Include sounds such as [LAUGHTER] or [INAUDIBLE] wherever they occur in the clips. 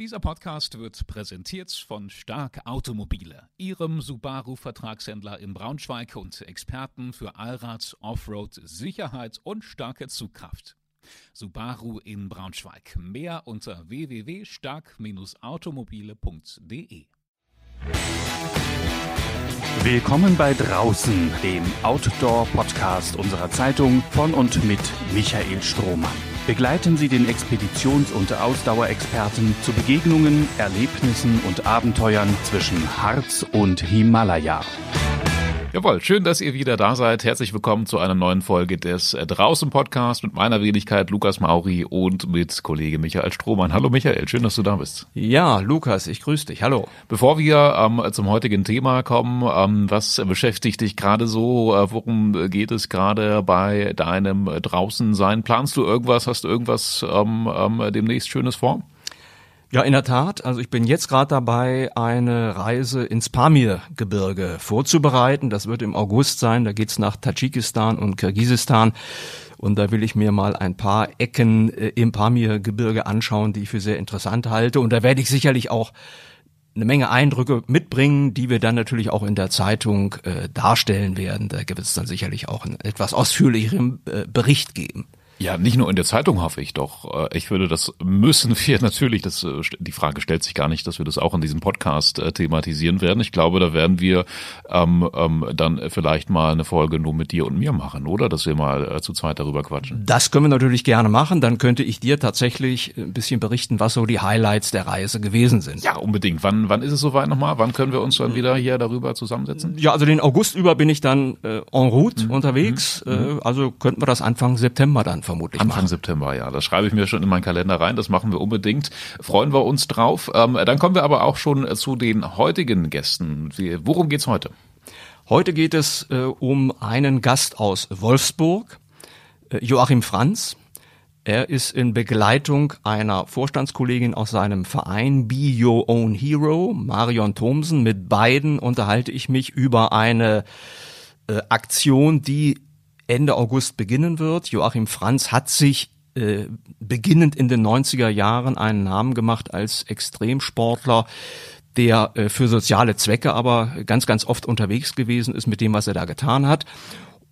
Dieser Podcast wird präsentiert von Stark Automobile, Ihrem Subaru-Vertragshändler in Braunschweig und Experten für Allrad, Offroad, Sicherheit und starke Zugkraft. Subaru in Braunschweig. Mehr unter www.stark-automobile.de. Willkommen bei Draußen, dem Outdoor-Podcast unserer Zeitung von und mit Michael Strohmann. Begleiten Sie den Expeditions- und Ausdauerexperten zu Begegnungen, Erlebnissen und Abenteuern zwischen Harz und Himalaya. Jawohl, schön, dass ihr wieder da seid. Herzlich willkommen zu einer neuen Folge des äh, Draußen Podcast mit meiner Wenigkeit Lukas Mauri und mit Kollege Michael Strohmann. Hallo Michael, schön, dass du da bist. Ja, Lukas, ich grüße dich. Hallo. Bevor wir ähm, zum heutigen Thema kommen, ähm, was beschäftigt dich gerade so? Äh, worum geht es gerade bei deinem Draußensein? Planst du irgendwas? Hast du irgendwas ähm, ähm, demnächst Schönes vor? Ja, in der Tat. Also ich bin jetzt gerade dabei, eine Reise ins Pamir-Gebirge vorzubereiten. Das wird im August sein. Da geht's nach Tadschikistan und Kirgisistan. Und da will ich mir mal ein paar Ecken äh, im Pamir-Gebirge anschauen, die ich für sehr interessant halte. Und da werde ich sicherlich auch eine Menge Eindrücke mitbringen, die wir dann natürlich auch in der Zeitung äh, darstellen werden. Da wird es dann sicherlich auch einen etwas ausführlicheren äh, Bericht geben. Ja, nicht nur in der Zeitung hoffe ich doch. Äh, ich würde, das müssen [LAUGHS] wir natürlich, das, äh, die Frage stellt sich gar nicht, dass wir das auch in diesem Podcast äh, thematisieren werden. Ich glaube, da werden wir ähm, ähm, dann vielleicht mal eine Folge nur mit dir und mir machen, oder? Dass wir mal äh, zu zweit darüber quatschen. Das können wir natürlich gerne machen. Dann könnte ich dir tatsächlich ein bisschen berichten, was so die Highlights der Reise gewesen sind. Ja, unbedingt. Wann, wann ist es soweit nochmal? Wann können wir uns dann wieder hier darüber zusammensetzen? Ja, also den August über bin ich dann äh, en route mhm. unterwegs. Mhm. Äh, also könnten wir das Anfang September dann vermutlich Anfang machen. September, ja. Das schreibe ich mir schon in meinen Kalender rein. Das machen wir unbedingt. Freuen wir uns drauf. Ähm, dann kommen wir aber auch schon zu den heutigen Gästen. Worum geht's heute? Heute geht es äh, um einen Gast aus Wolfsburg, äh, Joachim Franz. Er ist in Begleitung einer Vorstandskollegin aus seinem Verein Be Your Own Hero, Marion Thomsen. Mit beiden unterhalte ich mich über eine äh, Aktion, die Ende August beginnen wird. Joachim Franz hat sich äh, beginnend in den 90er Jahren einen Namen gemacht als Extremsportler, der äh, für soziale Zwecke aber ganz, ganz oft unterwegs gewesen ist mit dem, was er da getan hat.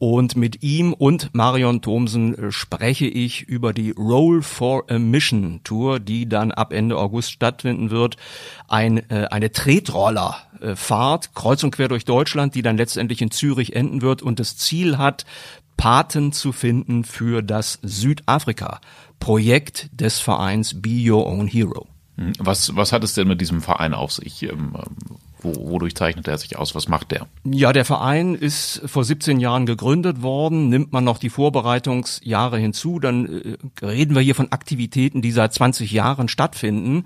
Und mit ihm und Marion Thomsen äh, spreche ich über die Roll for a Mission Tour, die dann ab Ende August stattfinden wird. Ein, äh, eine Tretrollerfahrt kreuz und quer durch Deutschland, die dann letztendlich in Zürich enden wird und das Ziel hat, Paten zu finden für das Südafrika-Projekt des Vereins Be Your Own Hero. Hm, was, was hat es denn mit diesem Verein auf sich? Ähm, wo, wodurch zeichnet er sich aus? Was macht der? Ja, der Verein ist vor 17 Jahren gegründet worden. Nimmt man noch die Vorbereitungsjahre hinzu, dann äh, reden wir hier von Aktivitäten, die seit 20 Jahren stattfinden.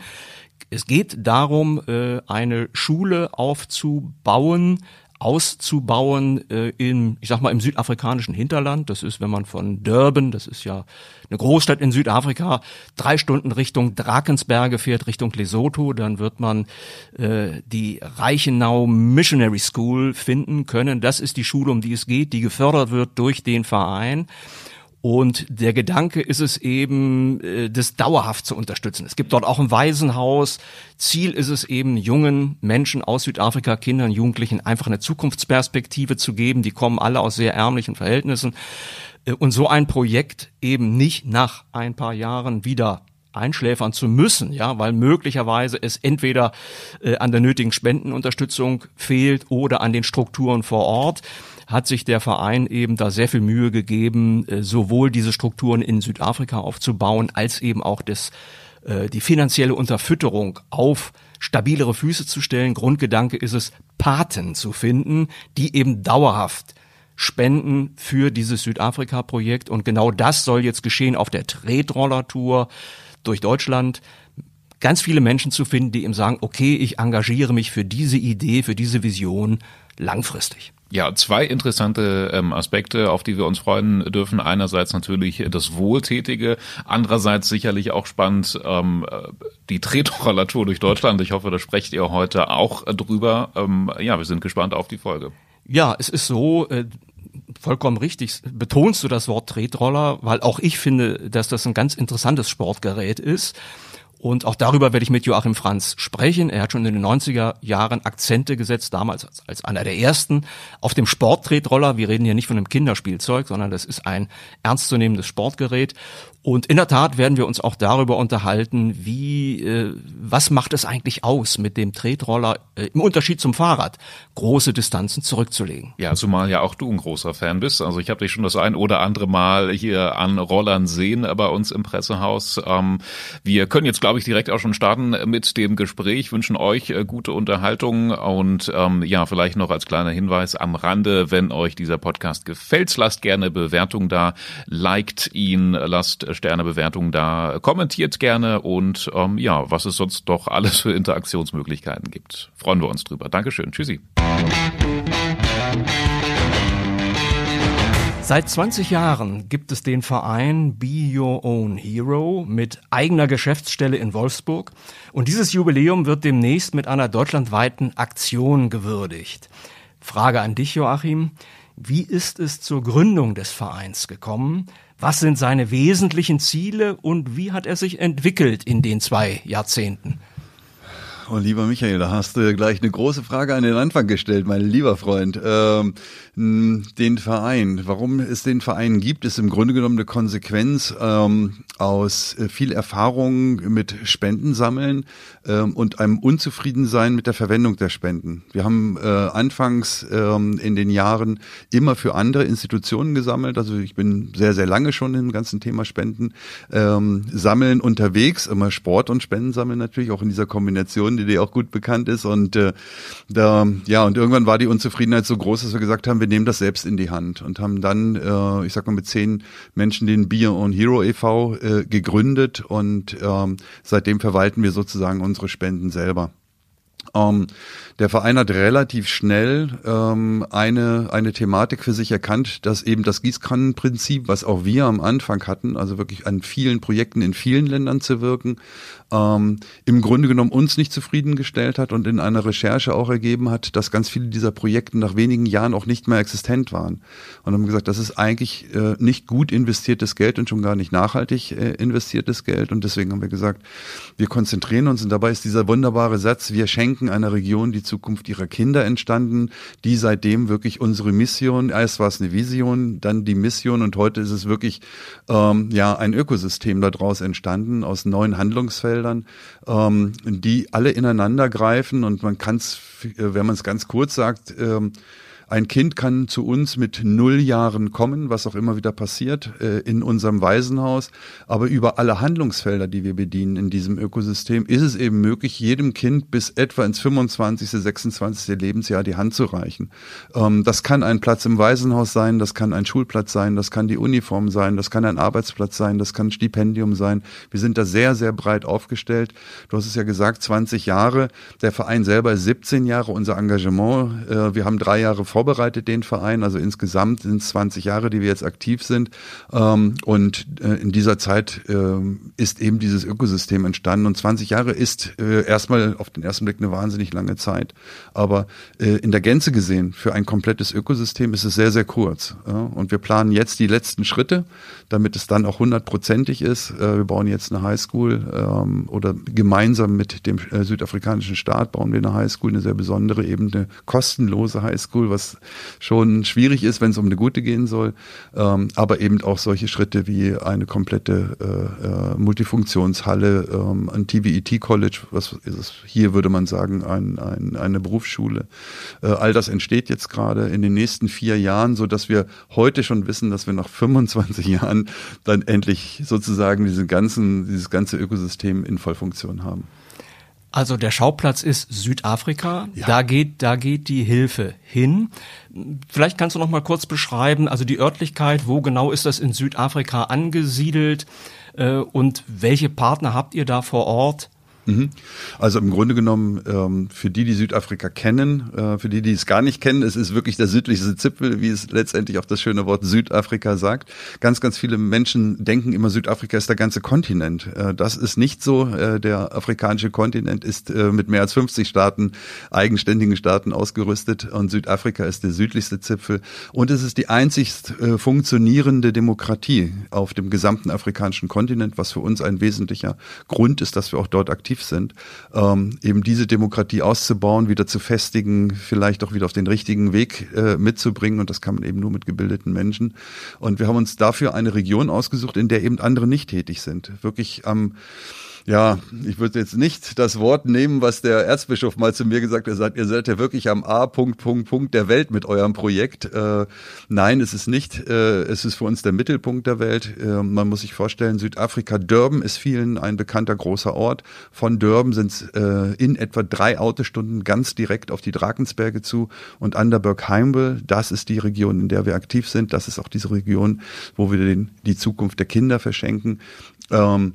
Es geht darum, äh, eine Schule aufzubauen, auszubauen äh, im, ich sag mal, im südafrikanischen Hinterland. Das ist, wenn man von Durban, das ist ja eine Großstadt in Südafrika, drei Stunden Richtung Drakensberge fährt, Richtung Lesotho, dann wird man äh, die Reichenau Missionary School finden können. Das ist die Schule, um die es geht, die gefördert wird durch den Verein. Und der Gedanke ist es eben, äh, das dauerhaft zu unterstützen. Es gibt dort auch ein Waisenhaus. Ziel ist es eben, jungen Menschen aus Südafrika, Kindern, Jugendlichen einfach eine Zukunftsperspektive zu geben. Die kommen alle aus sehr ärmlichen Verhältnissen. Äh, und so ein Projekt eben nicht nach ein paar Jahren wieder einschläfern zu müssen, ja, weil möglicherweise es entweder äh, an der nötigen Spendenunterstützung fehlt oder an den Strukturen vor Ort hat sich der Verein eben da sehr viel Mühe gegeben, äh, sowohl diese Strukturen in Südafrika aufzubauen, als eben auch das, äh, die finanzielle Unterfütterung auf stabilere Füße zu stellen. Grundgedanke ist es, Paten zu finden, die eben dauerhaft spenden für dieses Südafrika-Projekt. Und genau das soll jetzt geschehen auf der Tretroller-Tour durch Deutschland ganz viele Menschen zu finden, die eben sagen, okay, ich engagiere mich für diese Idee, für diese Vision langfristig. Ja, zwei interessante ähm, Aspekte, auf die wir uns freuen dürfen. Einerseits natürlich das Wohltätige, andererseits sicherlich auch spannend ähm, die Tretrollatur durch Deutschland. Ich hoffe, da sprecht ihr heute auch drüber. Ähm, ja, wir sind gespannt auf die Folge. Ja, es ist so, äh, vollkommen richtig, betonst du das Wort Tretroller, weil auch ich finde, dass das ein ganz interessantes Sportgerät ist. Und auch darüber werde ich mit Joachim Franz sprechen. Er hat schon in den 90er Jahren Akzente gesetzt, damals als, einer der ersten, auf dem Sporttretroller. Wir reden hier nicht von einem Kinderspielzeug, sondern das ist ein ernstzunehmendes Sportgerät. Und in der Tat werden wir uns auch darüber unterhalten, wie, äh, was macht es eigentlich aus, mit dem Tretroller äh, im Unterschied zum Fahrrad große Distanzen zurückzulegen. Ja, zumal ja auch du ein großer Fan bist. Also ich habe dich schon das ein oder andere Mal hier an Rollern sehen bei uns im Pressehaus. Ähm, wir können jetzt, glaube ich, direkt auch schon starten mit dem Gespräch, wünschen euch äh, gute Unterhaltung und ähm, ja, vielleicht noch als kleiner Hinweis am Rande, wenn euch dieser Podcast gefällt, lasst gerne Bewertung da, liked ihn, lasst Sternebewertungen da. Kommentiert gerne und ähm, ja, was es sonst doch alles für Interaktionsmöglichkeiten gibt. Freuen wir uns drüber. Dankeschön. Tschüssi. Seit 20 Jahren gibt es den Verein Be Your Own Hero mit eigener Geschäftsstelle in Wolfsburg und dieses Jubiläum wird demnächst mit einer deutschlandweiten Aktion gewürdigt. Frage an dich, Joachim. Wie ist es zur Gründung des Vereins gekommen? Was sind seine wesentlichen Ziele und wie hat er sich entwickelt in den zwei Jahrzehnten? Oh, lieber Michael, da hast du gleich eine große Frage an den Anfang gestellt, mein lieber Freund. Ähm, den Verein, warum es den Verein gibt, ist im Grunde genommen eine Konsequenz ähm, aus äh, viel Erfahrung mit Spendensammeln ähm, und einem Unzufriedensein mit der Verwendung der Spenden. Wir haben äh, anfangs ähm, in den Jahren immer für andere Institutionen gesammelt. Also ich bin sehr, sehr lange schon im ganzen Thema Spenden ähm, sammeln unterwegs, immer Sport und Spenden sammeln natürlich, auch in dieser Kombination, die dir auch gut bekannt ist. Und äh, da, ja, und irgendwann war die Unzufriedenheit so groß, dass wir gesagt haben, wir nehmen das selbst in die Hand und haben dann, äh, ich sag mal, mit zehn Menschen den Beer on Hero e.V. Äh, gegründet und ähm, seitdem verwalten wir sozusagen unsere Spenden selber. Ähm, der Verein hat relativ schnell ähm, eine, eine Thematik für sich erkannt, dass eben das Gießkannenprinzip, was auch wir am Anfang hatten, also wirklich an vielen Projekten in vielen Ländern zu wirken, ähm, im Grunde genommen uns nicht zufriedengestellt hat und in einer Recherche auch ergeben hat, dass ganz viele dieser Projekte nach wenigen Jahren auch nicht mehr existent waren. Und haben gesagt, das ist eigentlich äh, nicht gut investiertes Geld und schon gar nicht nachhaltig äh, investiertes Geld. Und deswegen haben wir gesagt, wir konzentrieren uns und dabei ist dieser wunderbare Satz, wir schenken einer Region die Zukunft ihrer Kinder entstanden, die seitdem wirklich unsere Mission, erst war es eine Vision, dann die Mission und heute ist es wirklich ähm, ja ein Ökosystem daraus entstanden aus neuen Handlungsfeldern, ähm, die alle ineinander greifen und man kann es, wenn man es ganz kurz sagt, ähm, ein Kind kann zu uns mit null Jahren kommen, was auch immer wieder passiert, äh, in unserem Waisenhaus. Aber über alle Handlungsfelder, die wir bedienen in diesem Ökosystem, ist es eben möglich, jedem Kind bis etwa ins 25., 26. Lebensjahr die Hand zu reichen. Ähm, das kann ein Platz im Waisenhaus sein, das kann ein Schulplatz sein, das kann die Uniform sein, das kann ein Arbeitsplatz sein, das kann ein Stipendium sein. Wir sind da sehr, sehr breit aufgestellt. Du hast es ja gesagt, 20 Jahre. Der Verein selber ist 17 Jahre, unser Engagement. Äh, wir haben drei Jahre vorbereitet, den Verein. Also insgesamt sind es 20 Jahre, die wir jetzt aktiv sind. Ähm, und äh, in dieser Zeit äh, ist eben dieses Ökosystem entstanden. Und 20 Jahre ist äh, erstmal auf den ersten Blick eine wahnsinnig lange Zeit. Aber äh, in der Gänze gesehen, für ein komplettes Ökosystem ist es sehr, sehr kurz. Und wir planen jetzt die letzten Schritte, damit es dann auch hundertprozentig ist. Wir bauen jetzt eine Highschool ähm, oder gemeinsam mit dem südafrikanischen Staat bauen wir eine Highschool, eine sehr besondere, eben eine kostenlose Highschool, was schon schwierig ist, wenn es um eine gute gehen soll. Ähm, aber eben auch solche Schritte wie eine komplette äh, äh, Multifunktionshalle, ähm, ein TVET College, was ist es? Hier würde man sagen, ein, ein, eine Berufsschule. Äh, all das entsteht jetzt gerade in den nächsten vier Jahren, so dass wir heute schon wissen, dass wir nach 25 Jahren dann endlich sozusagen diesen ganzen, dieses ganze Ökosystem in Vollfunktion haben. Also der Schauplatz ist Südafrika. Ja. Da geht, da geht die Hilfe hin. Vielleicht kannst du noch mal kurz beschreiben, also die Örtlichkeit, wo genau ist das in Südafrika angesiedelt äh, und welche Partner habt ihr da vor Ort? Mhm. Also im Grunde genommen, ähm, für die, die Südafrika kennen, äh, für die, die es gar nicht kennen, es ist wirklich der südlichste Zipfel, wie es letztendlich auch das schöne Wort Südafrika sagt. Ganz, ganz viele Menschen denken immer, Südafrika ist der ganze Kontinent. Äh, das ist nicht so. Äh, der afrikanische Kontinent ist mit mehr als 50 Staaten, eigenständigen Staaten ausgerüstet und Südafrika ist der südlichste Zipfel. Und es ist die einzigst funktionierende Demokratie auf dem gesamten afrikanischen Kontinent, was für uns ein wesentlicher Grund ist, dass wir auch dort aktiv aktiv sind, ähm, eben diese Demokratie auszubauen, wieder zu festigen, vielleicht auch wieder auf den richtigen Weg äh, mitzubringen. Und das kann man eben nur mit gebildeten Menschen. Und wir haben uns dafür eine Region ausgesucht, in der eben andere nicht tätig sind. Wirklich am ähm, ja, ich würde jetzt nicht das Wort nehmen, was der Erzbischof mal zu mir gesagt hat. Er sagt, ihr seid ja wirklich am A. Punkt, Punkt, Punkt der Welt mit eurem Projekt. Äh, nein, es ist nicht. Äh, es ist für uns der Mittelpunkt der Welt. Äh, man muss sich vorstellen, Südafrika, Durban ist vielen ein bekannter großer Ort. Von Durban sind es äh, in etwa drei Autostunden ganz direkt auf die Drakensberge zu. Und Underberg Heimwell, das ist die Region, in der wir aktiv sind. Das ist auch diese Region, wo wir den, die Zukunft der Kinder verschenken. Ähm,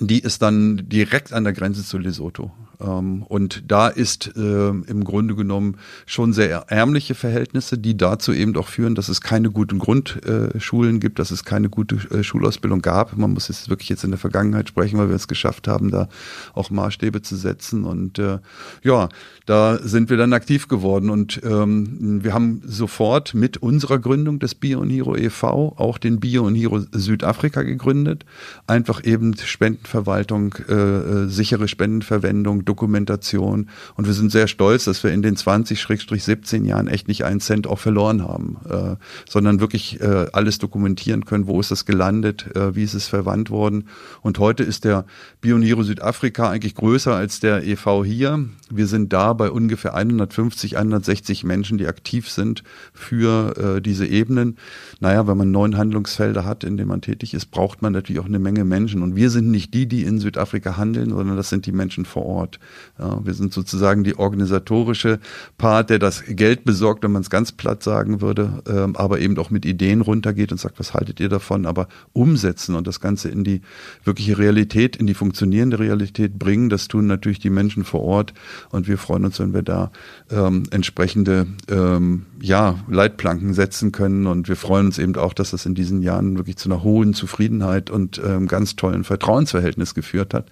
die ist dann direkt an der Grenze zu Lesotho. Ähm, und da ist äh, im Grunde genommen schon sehr ärmliche Verhältnisse, die dazu eben auch führen, dass es keine guten Grundschulen gibt, dass es keine gute äh, Schulausbildung gab. Man muss jetzt wirklich jetzt in der Vergangenheit sprechen, weil wir es geschafft haben, da auch Maßstäbe zu setzen. Und äh, ja, da sind wir dann aktiv geworden und ähm, wir haben sofort mit unserer Gründung des Bio und Hero e.V. auch den Bio und Hero Südafrika gegründet. Einfach eben Spendenverwaltung, äh, sichere Spendenverwendung, Dokumentation. Und wir sind sehr stolz, dass wir in den 20-17 Jahren echt nicht einen Cent auch verloren haben, äh, sondern wirklich äh, alles dokumentieren können. Wo ist das gelandet? Äh, wie ist es verwandt worden? Und heute ist der Bioniro Südafrika eigentlich größer als der EV hier. Wir sind da bei ungefähr 150, 160 Menschen, die aktiv sind für äh, diese Ebenen. Naja, wenn man neun Handlungsfelder hat, in denen man tätig ist, braucht man natürlich auch eine Menge Menschen. Und wir sind nicht die, die in Südafrika handeln, sondern das sind die Menschen vor Ort. Ja, wir sind sozusagen die organisatorische Part, der das Geld besorgt, wenn man es ganz platt sagen würde, ähm, aber eben auch mit Ideen runtergeht und sagt, was haltet ihr davon? Aber umsetzen und das Ganze in die wirkliche Realität, in die funktionierende Realität bringen, das tun natürlich die Menschen vor Ort. Und wir freuen uns, wenn wir da ähm, entsprechende ähm, ja, Leitplanken setzen können. Und wir freuen uns eben auch, dass das in diesen Jahren wirklich zu einer hohen Zufriedenheit und ähm, ganz tollen Vertrauensverhältnis geführt hat.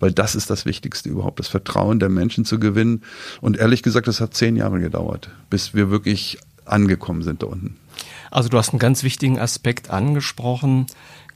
Weil das ist das Wichtigste überhaupt, das Vertrauen der Menschen zu gewinnen. Und ehrlich gesagt, das hat zehn Jahre gedauert, bis wir wirklich angekommen sind da unten. Also du hast einen ganz wichtigen Aspekt angesprochen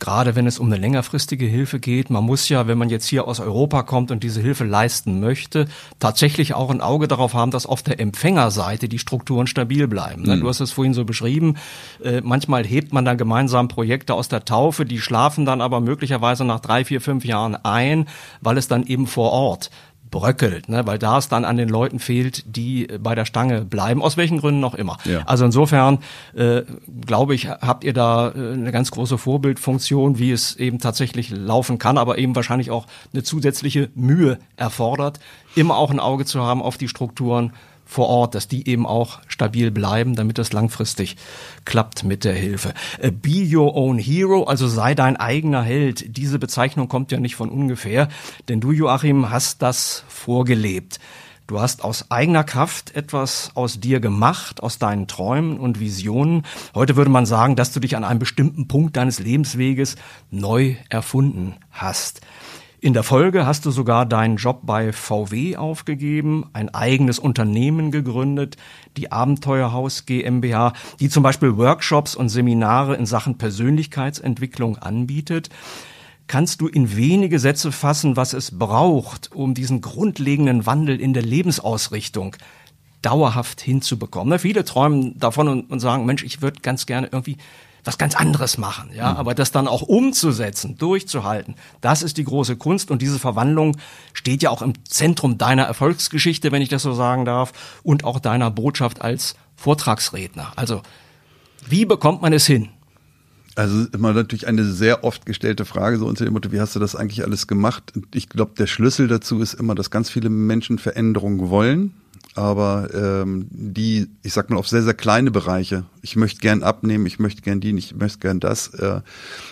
gerade wenn es um eine längerfristige Hilfe geht. Man muss ja, wenn man jetzt hier aus Europa kommt und diese Hilfe leisten möchte, tatsächlich auch ein Auge darauf haben, dass auf der Empfängerseite die Strukturen stabil bleiben. Mhm. Du hast es vorhin so beschrieben. Äh, manchmal hebt man dann gemeinsam Projekte aus der Taufe, die schlafen dann aber möglicherweise nach drei, vier, fünf Jahren ein, weil es dann eben vor Ort bröckelt, ne? weil da es dann an den Leuten fehlt, die bei der Stange bleiben, aus welchen Gründen noch immer. Ja. Also insofern äh, glaube ich, habt ihr da äh, eine ganz große Vorbildfunktion, wie es eben tatsächlich laufen kann, aber eben wahrscheinlich auch eine zusätzliche Mühe erfordert, immer auch ein Auge zu haben auf die Strukturen vor Ort, dass die eben auch stabil bleiben, damit das langfristig klappt mit der Hilfe. Äh, be your own hero, also sei dein eigener Held. Diese Bezeichnung kommt ja nicht von ungefähr, denn du, Joachim, hast das vorgelebt. Du hast aus eigener Kraft etwas aus dir gemacht, aus deinen Träumen und Visionen. Heute würde man sagen, dass du dich an einem bestimmten Punkt deines Lebensweges neu erfunden hast. In der Folge hast du sogar deinen Job bei VW aufgegeben, ein eigenes Unternehmen gegründet, die Abenteuerhaus GmbH, die zum Beispiel Workshops und Seminare in Sachen Persönlichkeitsentwicklung anbietet. Kannst du in wenige Sätze fassen, was es braucht, um diesen grundlegenden Wandel in der Lebensausrichtung dauerhaft hinzubekommen? Viele träumen davon und, und sagen, Mensch, ich würde ganz gerne irgendwie was ganz anderes machen, ja, mhm. aber das dann auch umzusetzen, durchzuhalten, das ist die große Kunst und diese Verwandlung steht ja auch im Zentrum deiner Erfolgsgeschichte, wenn ich das so sagen darf, und auch deiner Botschaft als Vortragsredner. Also, wie bekommt man es hin? Also immer natürlich eine sehr oft gestellte Frage, so unter dem Motto, wie hast du das eigentlich alles gemacht? Und ich glaube, der Schlüssel dazu ist immer, dass ganz viele Menschen Veränderungen wollen aber ähm, die, ich sag mal, auf sehr, sehr kleine Bereiche, ich möchte gern abnehmen, ich möchte gern die, ich möchte gern das, äh,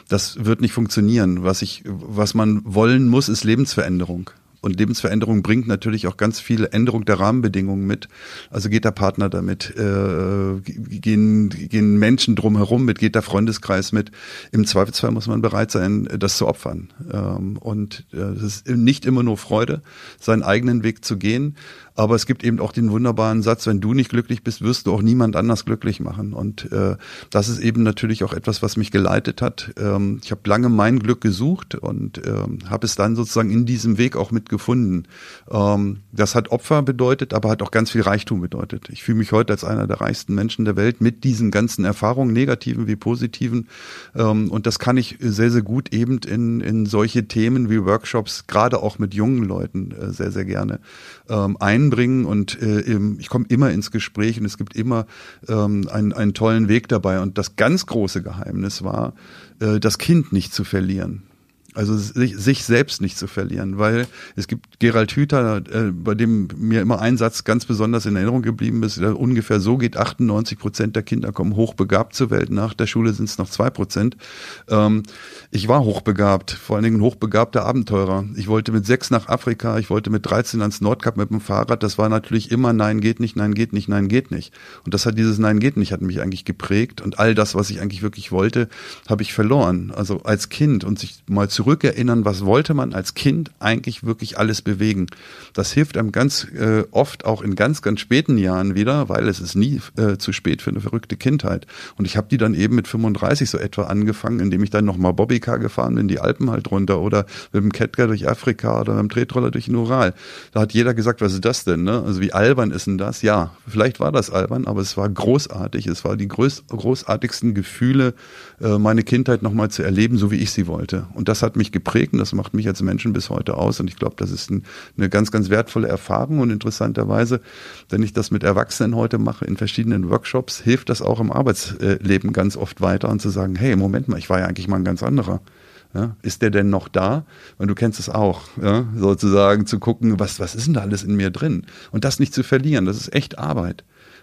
das wird nicht funktionieren. Was ich, was man wollen muss, ist Lebensveränderung. Und Lebensveränderung bringt natürlich auch ganz viele Änderung der Rahmenbedingungen mit. Also geht der Partner damit, äh, gehen, gehen Menschen drumherum mit, geht der Freundeskreis mit. Im Zweifelsfall muss man bereit sein, das zu opfern. Ähm, und äh, es ist nicht immer nur Freude, seinen eigenen Weg zu gehen. Aber es gibt eben auch den wunderbaren Satz, wenn du nicht glücklich bist, wirst du auch niemand anders glücklich machen. Und äh, das ist eben natürlich auch etwas, was mich geleitet hat. Ähm, ich habe lange mein Glück gesucht und ähm, habe es dann sozusagen in diesem Weg auch mitgefunden. Ähm, das hat Opfer bedeutet, aber hat auch ganz viel Reichtum bedeutet. Ich fühle mich heute als einer der reichsten Menschen der Welt mit diesen ganzen Erfahrungen, negativen wie positiven. Ähm, und das kann ich sehr, sehr gut eben in, in solche Themen wie Workshops, gerade auch mit jungen Leuten, äh, sehr, sehr gerne ähm, einbringen und äh, ich komme immer ins Gespräch und es gibt immer ähm, einen, einen tollen Weg dabei. Und das ganz große Geheimnis war, äh, das Kind nicht zu verlieren. Also sich, sich selbst nicht zu verlieren, weil es gibt Gerald Hüther, äh, bei dem mir immer ein Satz ganz besonders in Erinnerung geblieben ist, der ungefähr so geht, 98 Prozent der Kinder kommen hochbegabt zur Welt, nach der Schule sind es noch zwei Prozent. Ähm, ich war hochbegabt, vor allen Dingen hochbegabter Abenteurer. Ich wollte mit sechs nach Afrika, ich wollte mit 13 ans Nordkap mit dem Fahrrad, das war natürlich immer Nein geht nicht, Nein geht nicht, Nein geht nicht. Und das hat dieses Nein geht nicht, hat mich eigentlich geprägt und all das, was ich eigentlich wirklich wollte, habe ich verloren. Also als Kind und sich mal zu zurückerinnern, was wollte man als Kind eigentlich wirklich alles bewegen. Das hilft einem ganz äh, oft auch in ganz, ganz späten Jahren wieder, weil es ist nie äh, zu spät für eine verrückte Kindheit. Und ich habe die dann eben mit 35 so etwa angefangen, indem ich dann nochmal Bobbycar gefahren bin, die Alpen halt runter oder mit dem Catcar durch Afrika oder mit dem Tretroller durch den Ural. Da hat jeder gesagt, was ist das denn? Ne? Also wie albern ist denn das? Ja, vielleicht war das albern, aber es war großartig. Es war die groß, großartigsten Gefühle, äh, meine Kindheit nochmal zu erleben, so wie ich sie wollte. Und das hat hat mich geprägt und das macht mich als Menschen bis heute aus. Und ich glaube, das ist ein, eine ganz, ganz wertvolle Erfahrung. Und interessanterweise, wenn ich das mit Erwachsenen heute mache in verschiedenen Workshops, hilft das auch im Arbeitsleben ganz oft weiter und zu sagen, hey, Moment mal, ich war ja eigentlich mal ein ganz anderer. Ja, ist der denn noch da? Und du kennst es auch, ja, sozusagen zu gucken, was, was ist denn da alles in mir drin? Und das nicht zu verlieren, das ist echt Arbeit.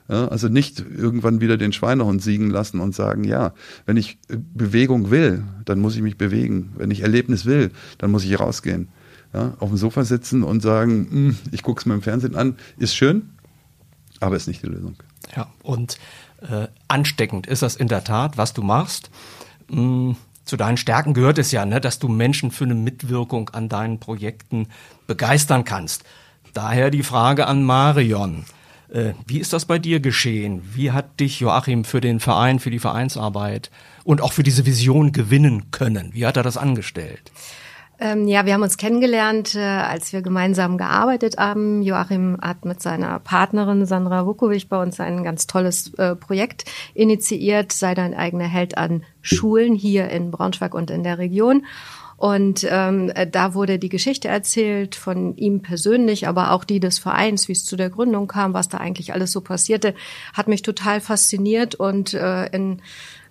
Ja, also nicht irgendwann wieder den Schweinehund siegen lassen und sagen, ja, wenn ich äh, Bewegung will, dann muss ich mich bewegen. Wenn ich Erlebnis will, dann muss ich rausgehen. Ja, auf dem Sofa sitzen und sagen, hm, ich gucke es mir im Fernsehen an, ist schön, aber ist nicht die Lösung. Ja, und äh, ansteckend ist das in der Tat, was du machst. Hm, zu deinen Stärken gehört es ja, ne, dass du Menschen für eine Mitwirkung an deinen Projekten begeistern kannst. Daher die Frage an Marion. Äh, wie ist das bei dir geschehen? Wie hat dich Joachim für den Verein, für die Vereinsarbeit und auch für diese Vision gewinnen können? Wie hat er das angestellt? Ähm, ja, wir haben uns kennengelernt, äh, als wir gemeinsam gearbeitet haben. Joachim hat mit seiner Partnerin Sandra Vukovic bei uns ein ganz tolles äh, Projekt initiiert, sei dein eigener Held an Schulen hier in Braunschweig und in der Region. Und ähm, äh, da wurde die Geschichte erzählt von ihm persönlich, aber auch die des Vereins, wie es zu der Gründung kam, was da eigentlich alles so passierte, hat mich total fasziniert und äh, in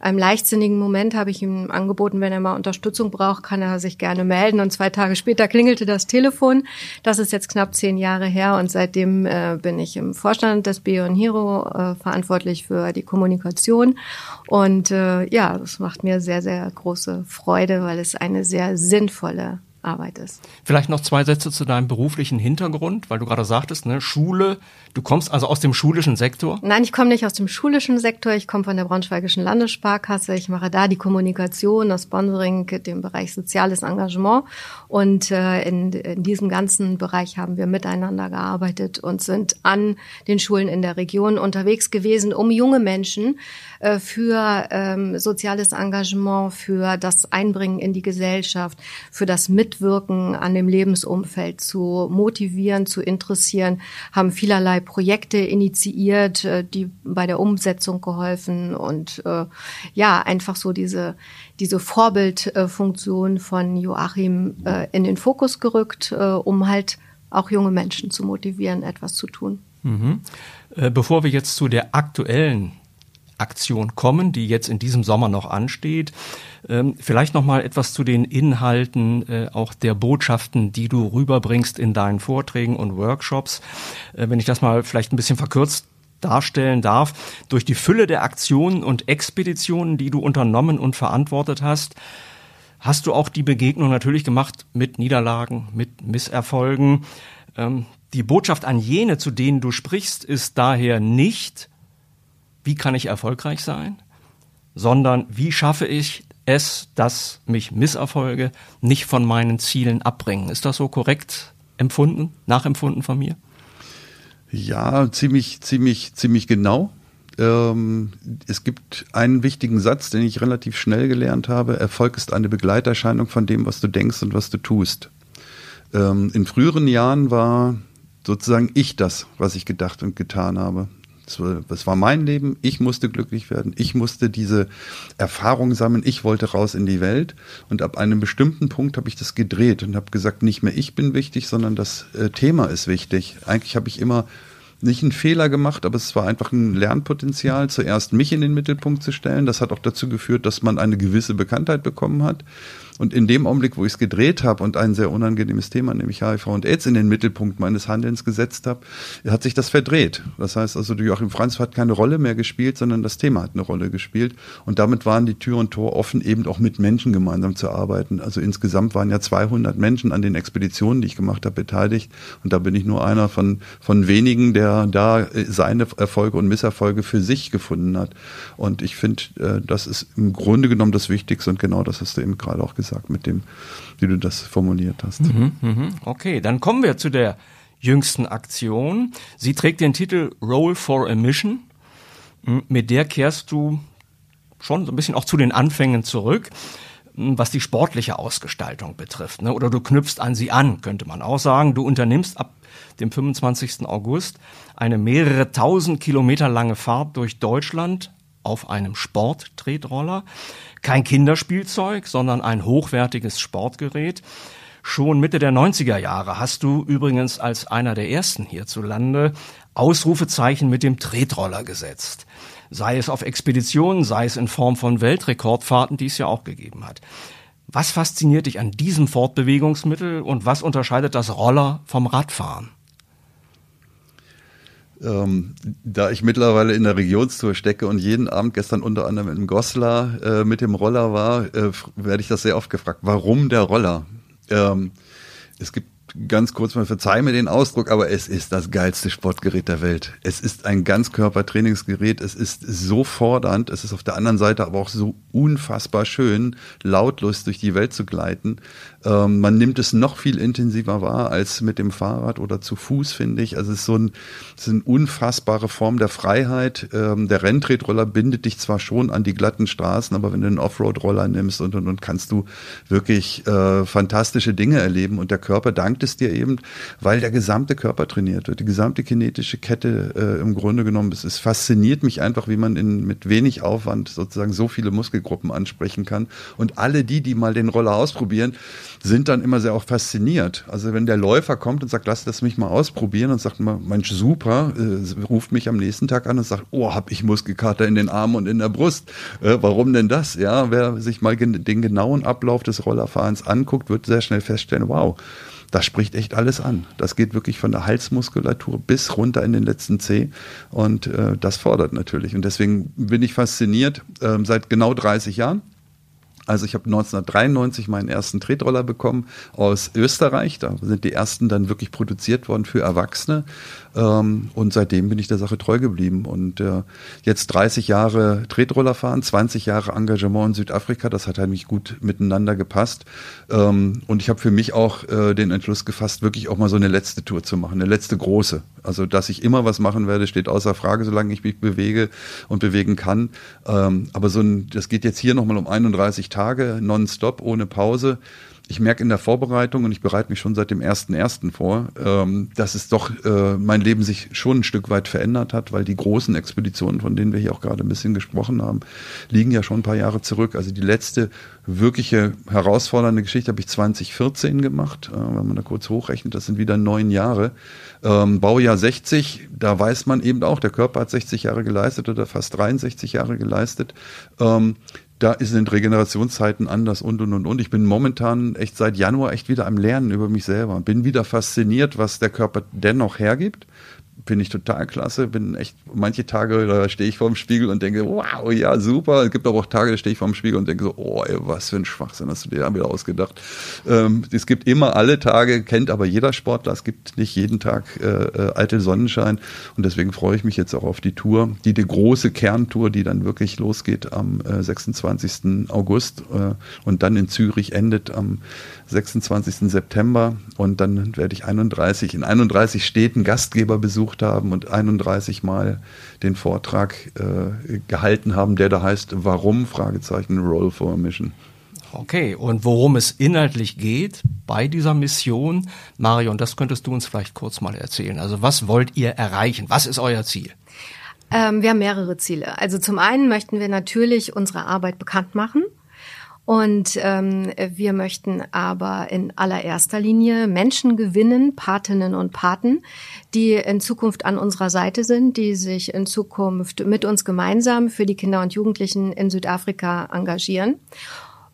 einem leichtsinnigen Moment habe ich ihm angeboten, wenn er mal Unterstützung braucht, kann er sich gerne melden. Und zwei Tage später klingelte das Telefon. Das ist jetzt knapp zehn Jahre her und seitdem äh, bin ich im Vorstand des Beyond Hero äh, verantwortlich für die Kommunikation. Und äh, ja, das macht mir sehr, sehr große Freude, weil es eine sehr sinnvolle Arbeit ist. Vielleicht noch zwei Sätze zu deinem beruflichen Hintergrund, weil du gerade sagtest, ne, Schule, du kommst also aus dem schulischen Sektor? Nein, ich komme nicht aus dem schulischen Sektor, ich komme von der Braunschweigischen Landessparkasse, ich mache da die Kommunikation, das Sponsoring, den Bereich soziales Engagement und äh, in, in diesem ganzen Bereich haben wir miteinander gearbeitet und sind an den Schulen in der Region unterwegs gewesen, um junge Menschen äh, für ähm, soziales Engagement, für das Einbringen in die Gesellschaft, für das Mitwirken an dem Lebensumfeld zu motivieren, zu interessieren, haben vielerlei Projekte initiiert, äh, die bei der Umsetzung geholfen und äh, ja, einfach so diese, diese Vorbildfunktion von Joachim äh, in den Fokus gerückt, äh, um halt auch junge Menschen zu motivieren, etwas zu tun. Mhm. Äh, bevor wir jetzt zu der aktuellen Aktion kommen, die jetzt in diesem Sommer noch ansteht. Ähm, vielleicht noch mal etwas zu den Inhalten äh, auch der Botschaften, die du rüberbringst in deinen Vorträgen und Workshops. Äh, wenn ich das mal vielleicht ein bisschen verkürzt darstellen darf, durch die Fülle der Aktionen und Expeditionen, die du unternommen und verantwortet hast, hast du auch die Begegnung natürlich gemacht mit Niederlagen, mit Misserfolgen. Ähm, die Botschaft an jene, zu denen du sprichst, ist daher nicht, wie kann ich erfolgreich sein, sondern wie schaffe ich es, dass mich Misserfolge nicht von meinen Zielen abbringen. Ist das so korrekt empfunden, nachempfunden von mir? Ja, ziemlich, ziemlich, ziemlich genau. Ähm, es gibt einen wichtigen Satz, den ich relativ schnell gelernt habe. Erfolg ist eine Begleiterscheinung von dem, was du denkst und was du tust. Ähm, in früheren Jahren war sozusagen ich das, was ich gedacht und getan habe. Das war mein Leben. Ich musste glücklich werden. Ich musste diese Erfahrung sammeln. Ich wollte raus in die Welt. Und ab einem bestimmten Punkt habe ich das gedreht und habe gesagt, nicht mehr ich bin wichtig, sondern das äh, Thema ist wichtig. Eigentlich habe ich immer nicht einen Fehler gemacht, aber es war einfach ein Lernpotenzial, zuerst mich in den Mittelpunkt zu stellen. Das hat auch dazu geführt, dass man eine gewisse Bekanntheit bekommen hat. Und in dem Augenblick, wo ich es gedreht habe und ein sehr unangenehmes Thema, nämlich HIV und AIDS, in den Mittelpunkt meines Handelns gesetzt habe, hat sich das verdreht. Das heißt also, Joachim Franz hat keine Rolle mehr gespielt, sondern das Thema hat eine Rolle gespielt. Und damit waren die Tür und Tor offen, eben auch mit Menschen gemeinsam zu arbeiten. Also insgesamt waren ja 200 Menschen an den Expeditionen, die ich gemacht habe, beteiligt. Und da bin ich nur einer von, von wenigen, der da äh, seine Erfolge und Misserfolge für sich gefunden hat. Und ich finde, äh, das ist im Grunde genommen das Wichtigste und genau das hast du eben gerade auch gesagt mit dem, wie du das formuliert hast. Mhm, mhm. Okay, dann kommen wir zu der jüngsten Aktion. Sie trägt den Titel Roll for a Mission. Mit der kehrst du schon so ein bisschen auch zu den Anfängen zurück, was die sportliche Ausgestaltung betrifft. Ne? Oder du knüpfst an sie an, könnte man auch sagen. Du unternimmst ab dem 25. August eine mehrere tausend Kilometer lange Fahrt durch Deutschland auf einem Sporttretroller. Kein Kinderspielzeug, sondern ein hochwertiges Sportgerät. Schon Mitte der 90er Jahre hast du übrigens als einer der ersten hierzulande Ausrufezeichen mit dem Tretroller gesetzt. Sei es auf Expeditionen, sei es in Form von Weltrekordfahrten, die es ja auch gegeben hat. Was fasziniert dich an diesem Fortbewegungsmittel und was unterscheidet das Roller vom Radfahren? Ähm, da ich mittlerweile in der Regionstour stecke und jeden Abend gestern unter anderem in Goslar äh, mit dem Roller war, äh, werde ich das sehr oft gefragt. Warum der Roller? Ähm, es gibt ganz kurz mal verzeih mir den Ausdruck, aber es ist das geilste Sportgerät der Welt. Es ist ein Ganzkörpertrainingsgerät. Es ist so fordernd. Es ist auf der anderen Seite aber auch so unfassbar schön, lautlos durch die Welt zu gleiten. Ähm, man nimmt es noch viel intensiver wahr als mit dem Fahrrad oder zu Fuß, finde ich. Also es ist so ein, es ist eine unfassbare Form der Freiheit. Ähm, der Renntretroller bindet dich zwar schon an die glatten Straßen, aber wenn du einen Offroad-Roller nimmst und, und, und kannst du wirklich äh, fantastische Dinge erleben und der Körper dankt es dir eben, weil der gesamte Körper trainiert wird, die gesamte kinetische Kette äh, im Grunde genommen. Es, es fasziniert mich einfach, wie man in, mit wenig Aufwand sozusagen so viele Muskelgruppen ansprechen kann. Und alle die, die mal den Roller ausprobieren, sind dann immer sehr auch fasziniert. Also wenn der Läufer kommt und sagt, lass das mich mal ausprobieren und sagt, Mensch, super, äh, ruft mich am nächsten Tag an und sagt, oh, hab ich Muskelkater in den Armen und in der Brust. Äh, warum denn das? Ja, wer sich mal den genauen Ablauf des Rollerfahrens anguckt, wird sehr schnell feststellen, wow, das spricht echt alles an. Das geht wirklich von der Halsmuskulatur bis runter in den letzten Zeh und äh, das fordert natürlich. Und deswegen bin ich fasziniert äh, seit genau 30 Jahren. Also ich habe 1993 meinen ersten Tretroller bekommen aus Österreich. Da sind die ersten dann wirklich produziert worden für Erwachsene. Ähm, und seitdem bin ich der Sache treu geblieben. Und äh, jetzt 30 Jahre Tretroller fahren, 20 Jahre Engagement in Südafrika, das hat eigentlich gut miteinander gepasst. Ähm, und ich habe für mich auch äh, den Entschluss gefasst, wirklich auch mal so eine letzte Tour zu machen, eine letzte große. Also dass ich immer was machen werde, steht außer Frage, solange ich mich bewege und bewegen kann. Ähm, aber so ein, das geht jetzt hier nochmal um 31 Tage, nonstop, ohne Pause ich merke in der Vorbereitung, und ich bereite mich schon seit dem ersten ersten vor, ähm, dass es doch äh, mein Leben sich schon ein Stück weit verändert hat, weil die großen Expeditionen, von denen wir hier auch gerade ein bisschen gesprochen haben, liegen ja schon ein paar Jahre zurück. Also die letzte wirkliche herausfordernde Geschichte habe ich 2014 gemacht, äh, wenn man da kurz hochrechnet, das sind wieder neun Jahre. Ähm, Baujahr 60, da weiß man eben auch, der Körper hat 60 Jahre geleistet oder fast 63 Jahre geleistet. Ähm, da sind Regenerationszeiten anders und und und und. Ich bin momentan echt seit Januar echt wieder am Lernen über mich selber. Bin wieder fasziniert, was der Körper dennoch hergibt. Finde ich total klasse. Bin echt, manche Tage, da stehe ich vor dem Spiegel und denke, wow, ja, super. Es gibt aber auch Tage, da stehe ich vor dem Spiegel und denke so, oh, ey, was für ein Schwachsinn hast du dir da wieder ausgedacht. Ähm, es gibt immer alle Tage, kennt aber jeder Sportler. Es gibt nicht jeden Tag äh, äh, alte Sonnenschein. Und deswegen freue ich mich jetzt auch auf die Tour, die, die große Kerntour, die dann wirklich losgeht am äh, 26. August äh, und dann in Zürich endet am 26. September. Und dann werde ich 31 in 31 Städten Gastgeber besucht haben und 31 Mal den Vortrag äh, gehalten haben, der da heißt, warum? Fragezeichen, Roll for a Mission. Okay, und worum es inhaltlich geht bei dieser Mission, Marion, das könntest du uns vielleicht kurz mal erzählen. Also was wollt ihr erreichen? Was ist euer Ziel? Ähm, wir haben mehrere Ziele. Also zum einen möchten wir natürlich unsere Arbeit bekannt machen. Und ähm, wir möchten aber in allererster Linie Menschen gewinnen, Patinnen und Paten, die in Zukunft an unserer Seite sind, die sich in Zukunft mit uns gemeinsam für die Kinder und Jugendlichen in Südafrika engagieren.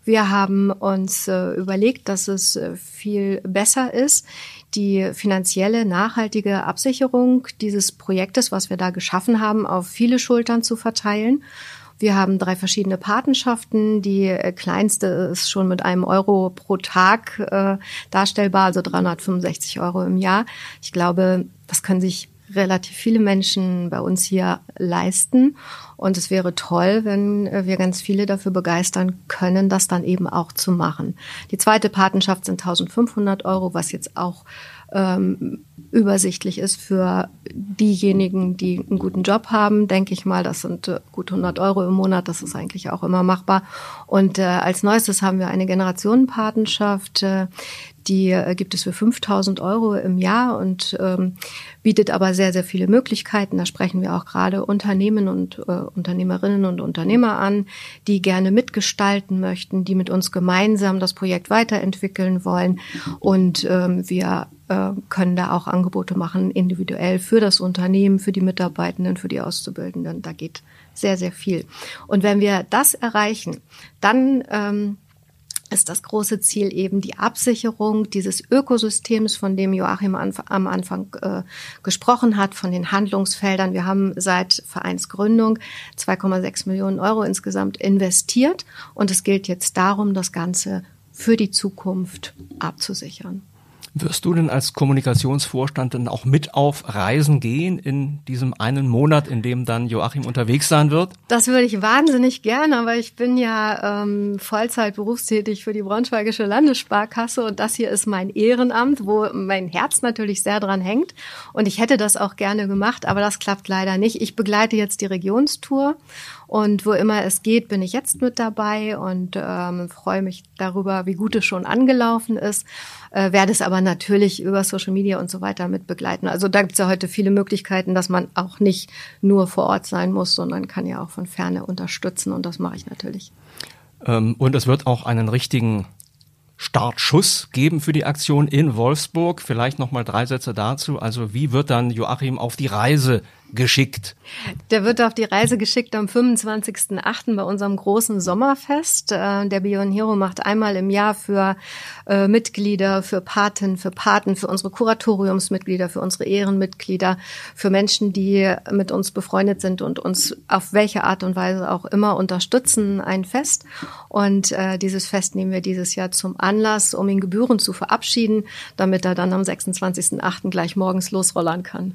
Wir haben uns äh, überlegt, dass es äh, viel besser ist, die finanzielle, nachhaltige Absicherung dieses Projektes, was wir da geschaffen haben, auf viele Schultern zu verteilen wir haben drei verschiedene Patenschaften. Die äh, kleinste ist schon mit einem Euro pro Tag äh, darstellbar, also 365 Euro im Jahr. Ich glaube, das können sich relativ viele Menschen bei uns hier leisten. Und es wäre toll, wenn äh, wir ganz viele dafür begeistern können, das dann eben auch zu machen. Die zweite Patenschaft sind 1500 Euro, was jetzt auch ähm, übersichtlich ist für diejenigen, die einen guten Job haben, denke ich mal. Das sind äh, gut 100 Euro im Monat. Das ist eigentlich auch immer machbar. Und äh, als neuestes haben wir eine Generationenpatenschaft, äh, die äh, gibt es für 5000 Euro im Jahr und ähm, bietet aber sehr, sehr viele Möglichkeiten. Da sprechen wir auch gerade Unternehmen und äh, Unternehmerinnen und Unternehmer an, die gerne mitgestalten möchten, die mit uns gemeinsam das Projekt weiterentwickeln wollen. Und ähm, wir äh, können da auch Angebote machen, individuell für das Unternehmen, für die Mitarbeitenden, für die Auszubildenden. Da geht sehr, sehr viel. Und wenn wir das erreichen, dann ähm, ist das große Ziel eben die Absicherung dieses Ökosystems, von dem Joachim am Anfang äh, gesprochen hat, von den Handlungsfeldern. Wir haben seit Vereinsgründung 2,6 Millionen Euro insgesamt investiert und es gilt jetzt darum, das Ganze für die Zukunft abzusichern. Wirst du denn als Kommunikationsvorstand dann auch mit auf Reisen gehen in diesem einen Monat, in dem dann Joachim unterwegs sein wird? Das würde ich wahnsinnig gerne, aber ich bin ja ähm, Vollzeit berufstätig für die Braunschweigische Landessparkasse und das hier ist mein Ehrenamt, wo mein Herz natürlich sehr dran hängt. Und ich hätte das auch gerne gemacht, aber das klappt leider nicht. Ich begleite jetzt die Regionstour und wo immer es geht, bin ich jetzt mit dabei und ähm, freue mich darüber, wie gut es schon angelaufen ist. Äh, werde es aber natürlich über Social Media und so weiter mit begleiten. Also da gibt es ja heute viele Möglichkeiten, dass man auch nicht nur vor Ort sein muss, sondern kann ja auch von ferne unterstützen und das mache ich natürlich. Ähm, und es wird auch einen richtigen Startschuss geben für die Aktion in Wolfsburg. Vielleicht noch mal drei Sätze dazu. Also wie wird dann Joachim auf die Reise geschickt? Der wird auf die Reise geschickt am 25.08. bei unserem großen Sommerfest. Äh, der Beyond Hero macht einmal im Jahr für äh, Mitglieder, für Paten, für Paten, für unsere Kuratoriumsmitglieder, für unsere Ehrenmitglieder, für Menschen, die mit uns befreundet sind und uns auf welche Art und Weise auch immer unterstützen, ein Fest. Und äh, dieses Fest nehmen wir dieses Jahr zum Anlass, um ihn gebührend zu verabschieden, damit er dann am 26.08. gleich morgens losrollern kann.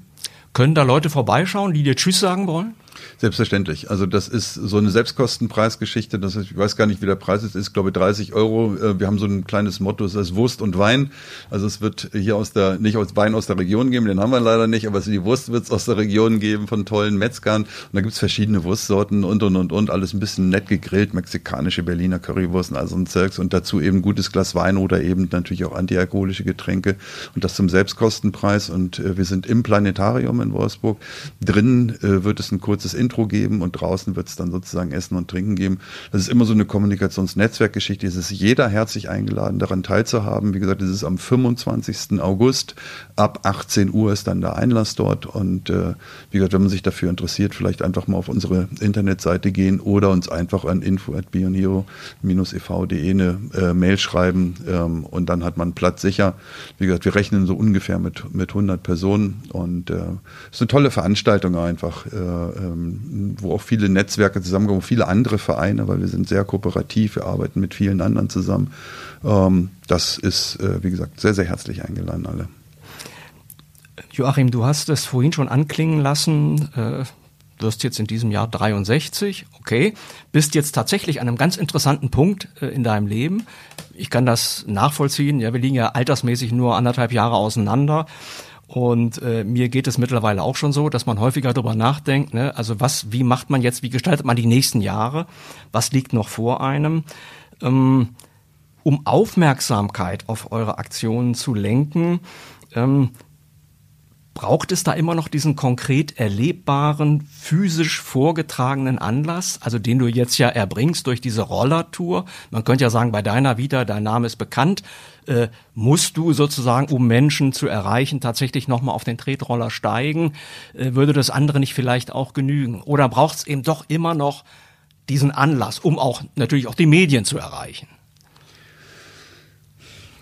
Können da Leute vorbeischauen, die dir Tschüss sagen wollen? Selbstverständlich. Also das ist so eine Selbstkostenpreisgeschichte. Das heißt, ich weiß gar nicht, wie der Preis ist. Ist glaube ich 30 Euro. Äh, wir haben so ein kleines Motto. Es ist Wurst und Wein. Also es wird hier aus der nicht aus Wein aus der Region geben. Den haben wir leider nicht. Aber die Wurst wird es aus der Region geben von tollen Metzgern. Und da gibt's verschiedene Wurstsorten und und und und alles ein bisschen nett gegrillt. Mexikanische Berliner Currywursten, also ein Zirks und dazu eben gutes Glas Wein oder eben natürlich auch antialkoholische Getränke und das zum Selbstkostenpreis. Und äh, wir sind im Planetarium in Wolfsburg. Drinnen äh, wird es ein kurzes das Intro geben und draußen wird es dann sozusagen Essen und Trinken geben. Das ist immer so eine Kommunikationsnetzwerkgeschichte. Es ist jeder herzlich eingeladen, daran teilzuhaben. Wie gesagt, es ist am 25. August. Ab 18 Uhr ist dann der Einlass dort. Und äh, wie gesagt, wenn man sich dafür interessiert, vielleicht einfach mal auf unsere Internetseite gehen oder uns einfach an info.bioniro-ev.de eine äh, Mail schreiben ähm, und dann hat man Platz sicher. Wie gesagt, wir rechnen so ungefähr mit, mit 100 Personen und äh, ist eine tolle Veranstaltung einfach, äh, ähm, wo auch viele Netzwerke zusammenkommen, viele andere Vereine, weil wir sind sehr kooperativ, wir arbeiten mit vielen anderen zusammen. Ähm, das ist, äh, wie gesagt, sehr, sehr herzlich eingeladen alle. Joachim, du hast es vorhin schon anklingen lassen. Äh, wirst jetzt in diesem Jahr 63, okay, bist jetzt tatsächlich an einem ganz interessanten Punkt äh, in deinem Leben. Ich kann das nachvollziehen. Ja, wir liegen ja altersmäßig nur anderthalb Jahre auseinander. Und äh, mir geht es mittlerweile auch schon so, dass man häufiger darüber nachdenkt, ne? also was, wie macht man jetzt, wie gestaltet man die nächsten Jahre, was liegt noch vor einem, ähm, um Aufmerksamkeit auf eure Aktionen zu lenken. Ähm, Braucht es da immer noch diesen konkret erlebbaren, physisch vorgetragenen Anlass, also den du jetzt ja erbringst durch diese Rollertour? Man könnte ja sagen, bei deiner Vita, dein Name ist bekannt, äh, musst du sozusagen, um Menschen zu erreichen, tatsächlich nochmal auf den Tretroller steigen? Äh, würde das andere nicht vielleicht auch genügen? Oder braucht es eben doch immer noch diesen Anlass, um auch natürlich auch die Medien zu erreichen?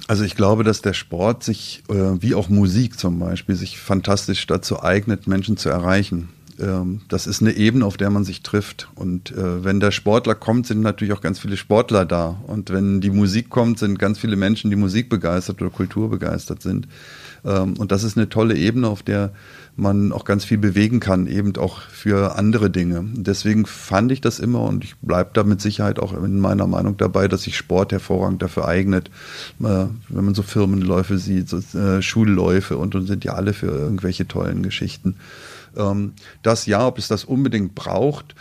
Also ich glaube, dass der Sport sich, äh, wie auch Musik zum Beispiel, sich fantastisch dazu eignet, Menschen zu erreichen. Ähm, das ist eine Ebene, auf der man sich trifft. Und äh, wenn der Sportler kommt, sind natürlich auch ganz viele Sportler da. Und wenn die Musik kommt, sind ganz viele Menschen, die Musik begeistert oder Kultur begeistert sind. Ähm, und das ist eine tolle Ebene, auf der man auch ganz viel bewegen kann, eben auch für andere Dinge. Deswegen fand ich das immer und ich bleibe da mit Sicherheit auch in meiner Meinung dabei, dass sich Sport hervorragend dafür eignet. Äh, wenn man so Firmenläufe sieht, so äh, Schulläufe und, und sind ja alle für irgendwelche tollen Geschichten. Ähm, das ja, ob es das unbedingt braucht,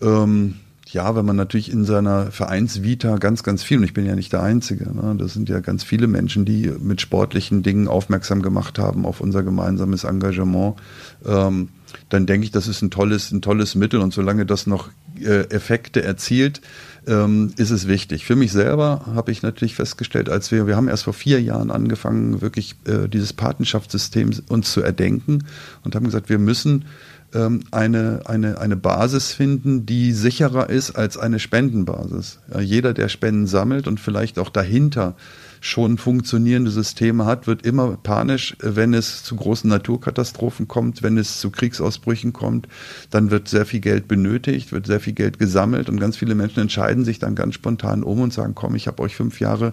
ähm, ja, wenn man natürlich in seiner Vereinsvita ganz, ganz viel, und ich bin ja nicht der Einzige, ne, das sind ja ganz viele Menschen, die mit sportlichen Dingen aufmerksam gemacht haben auf unser gemeinsames Engagement, ähm, dann denke ich, das ist ein tolles, ein tolles Mittel und solange das noch äh, Effekte erzielt, ähm, ist es wichtig. Für mich selber habe ich natürlich festgestellt, als wir, wir haben erst vor vier Jahren angefangen, wirklich äh, dieses Patenschaftssystem uns zu erdenken und haben gesagt, wir müssen eine, eine, eine Basis finden, die sicherer ist als eine Spendenbasis. Jeder, der Spenden sammelt und vielleicht auch dahinter schon funktionierende Systeme hat, wird immer panisch, wenn es zu großen Naturkatastrophen kommt, wenn es zu Kriegsausbrüchen kommt. Dann wird sehr viel Geld benötigt, wird sehr viel Geld gesammelt und ganz viele Menschen entscheiden sich dann ganz spontan um und sagen, komm, ich habe euch fünf Jahre